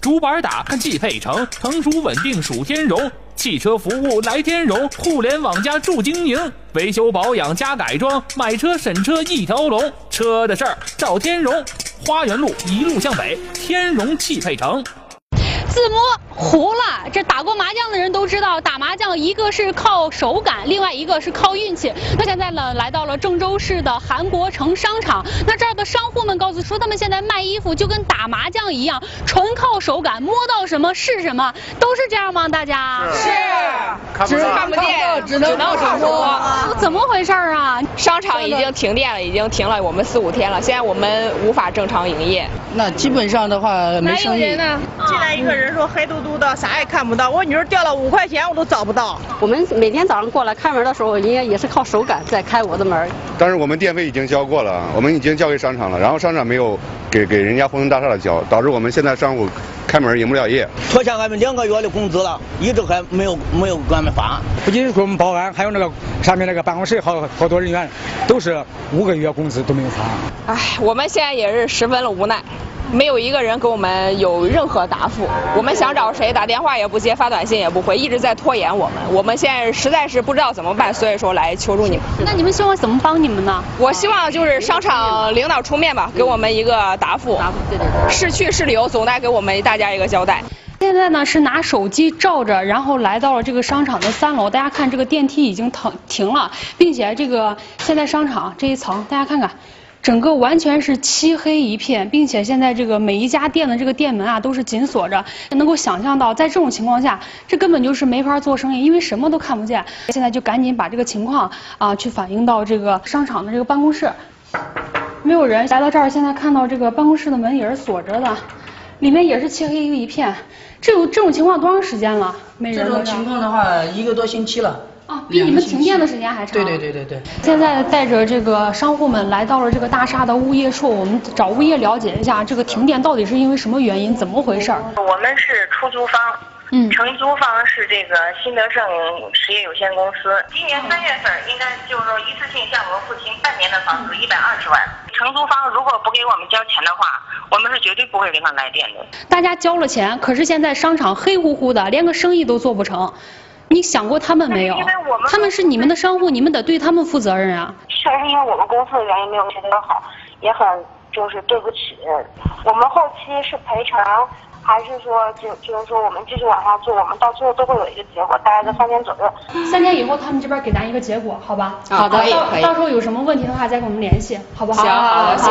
主板打开汽配城，成熟稳定属天荣。汽车服务来天荣，互联网加助经营，维修保养加改装，买车审车一条龙。车的事儿找天荣，花园路一路向北，天荣汽配城。字母糊了，这打过麻将的人都知道，打麻将一个是靠手感，另外一个是靠运气。那现在呢，来到了郑州市的韩国城商场，那这儿的商户们告诉说，他们现在卖衣服就跟打麻将一样，纯靠手感，摸到什么是什么，都是这样吗？大家是，只看不见，只能看摸。怎么回事啊？商场已经停电了，已经停了我们四五天了，现在我们无法正常营业。那基本上的话没生意。进来一个人说黑嘟嘟的，啥也看不到。我女儿掉了五块钱，我都找不到。我们每天早上过来开门的时候，人家也是靠手感在开我的门。但是我们电费已经交过了，我们已经交给商场了，然后商场没有给给人家鸿星大厦的交，导致我们现在商户开门营不了业。拖欠俺们两个月的工资了，一直还没有没有给俺们发。不仅是我们保安，还有那个上面那个办公室好好多人员，都是五个月工资都没有发。哎，我们现在也是十分的无奈。没有一个人给我们有任何答复，我们想找谁打电话也不接，发短信也不回，一直在拖延我们。我们现在实在是不知道怎么办，所以说来求助你们。那你们希望怎么帮你们呢？我希望就是商场领导出面吧，给我们一个答复。答复，对对对。是去是留，总得给我们大家一个交代。现在呢是拿手机照着，然后来到了这个商场的三楼。大家看这个电梯已经停停了，并且这个现在商场这一层，大家看看。整个完全是漆黑一片，并且现在这个每一家店的这个店门啊都是紧锁着，能够想象到在这种情况下，这根本就是没法做生意，因为什么都看不见。现在就赶紧把这个情况啊去反映到这个商场的这个办公室，没有人来到这儿，现在看到这个办公室的门也是锁着的，里面也是漆黑一片。这种这种情况多长时间了？没人。这种情况的话，一个多星期了。啊，比你们停电的时间还长。对对对对对。现在带着这个商户们来到了这个大厦的物业处，我们找物业了解一下，这个停电到底是因为什么原因，怎么回事？我们是出租方，嗯，承租方是这个新德盛实业有限公司。今年三月份应该就是说一次性向我们付清半年的房租一百二十万。承租方如果不给我们交钱的话，我们是绝对不会给他来电的。大家交了钱，可是现在商场黑乎乎的，连个生意都做不成。你想过他们没有？因为他们是你们的商户，你们得对他们负责任啊。确实因为我们公司的原因没有协调好，也很就是对不起。我们后期是赔偿，还是说就就是说我们继续往下做？我们到最后都会有一个结果，大概在三年左右。三年以后他们这边给咱一个结果，好吧？好的，可以。到时候有什么问题的话再跟我们联系，好不好？行，好的，好。